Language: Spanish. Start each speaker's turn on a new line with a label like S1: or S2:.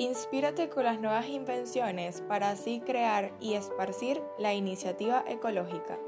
S1: Inspírate con las nuevas invenciones para así crear y esparcir la iniciativa ecológica.